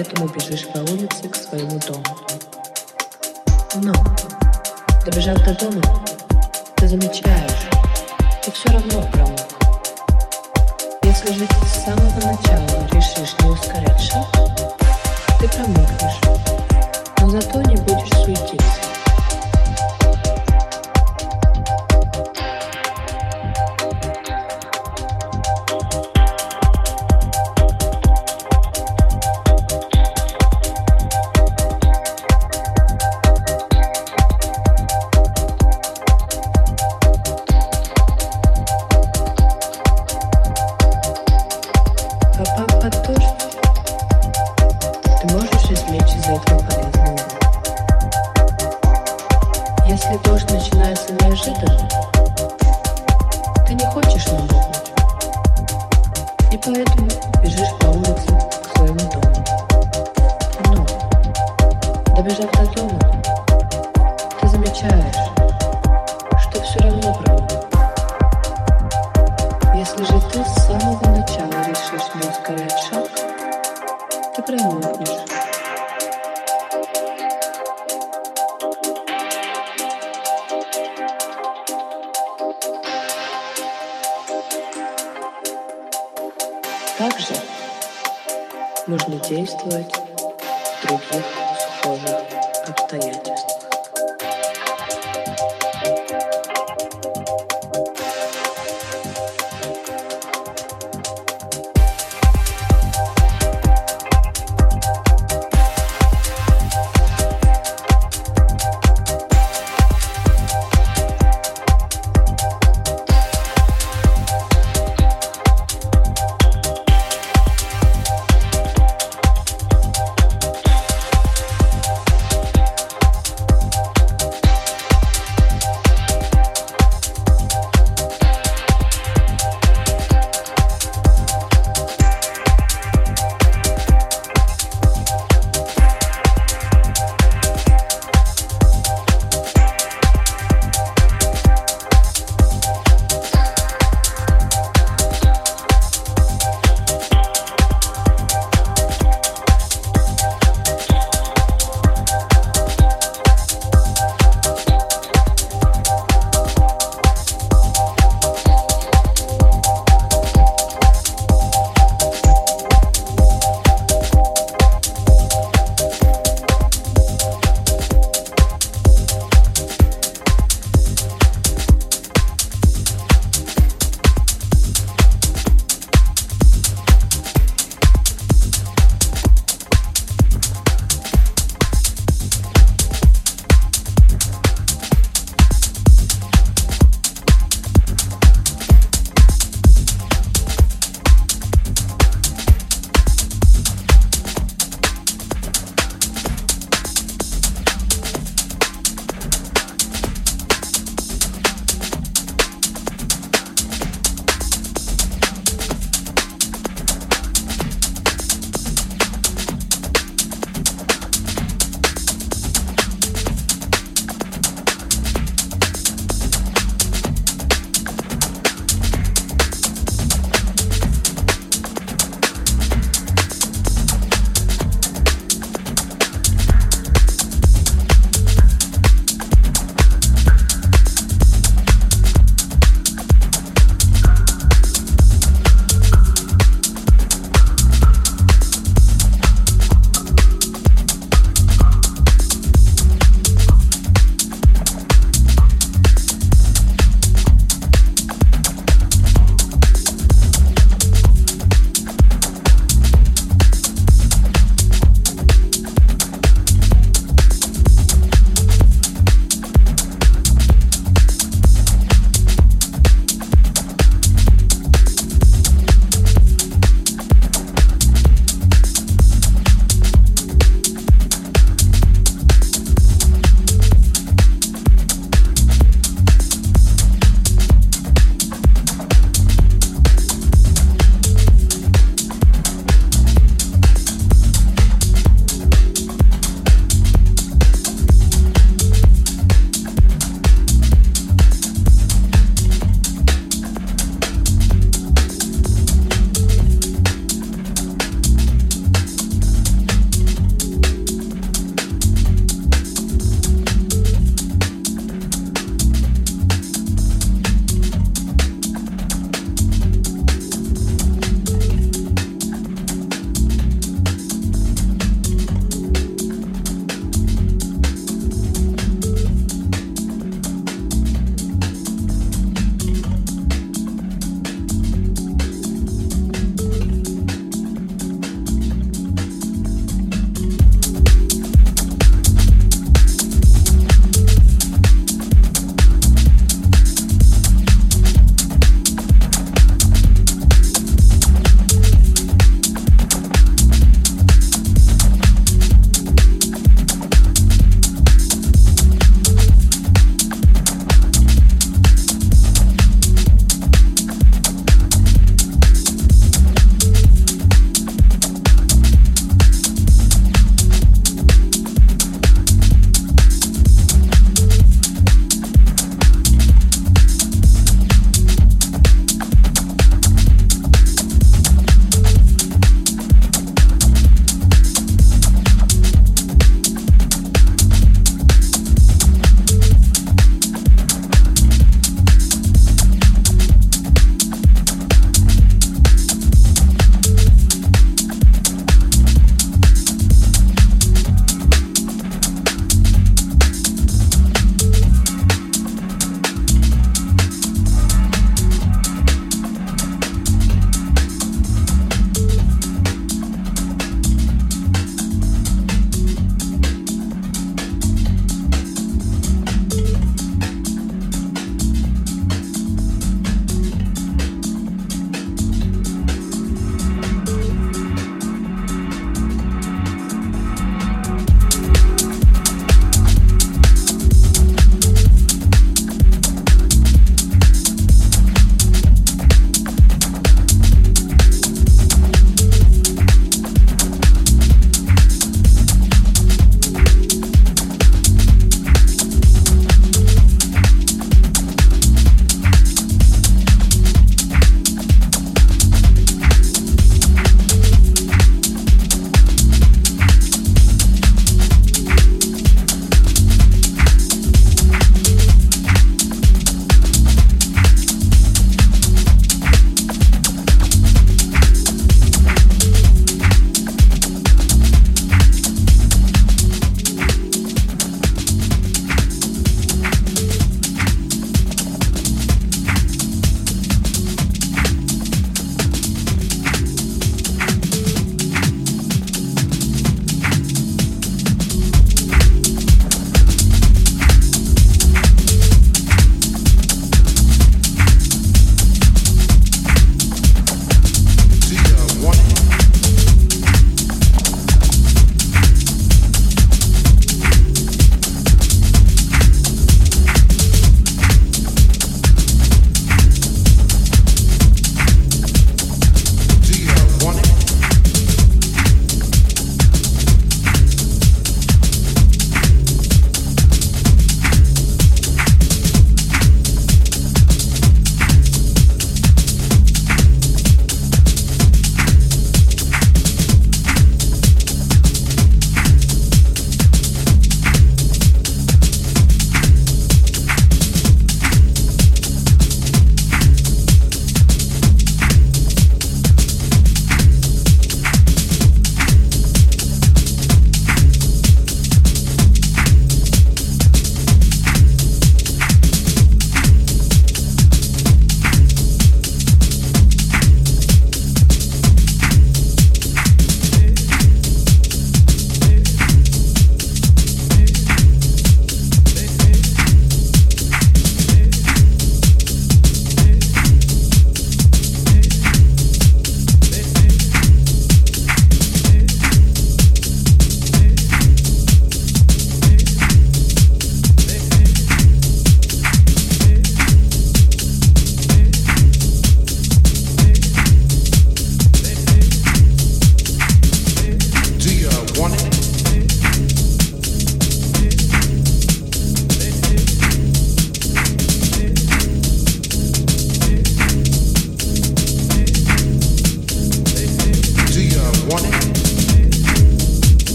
поэтому бежишь по улице к своему дому. Но, добежав до дома,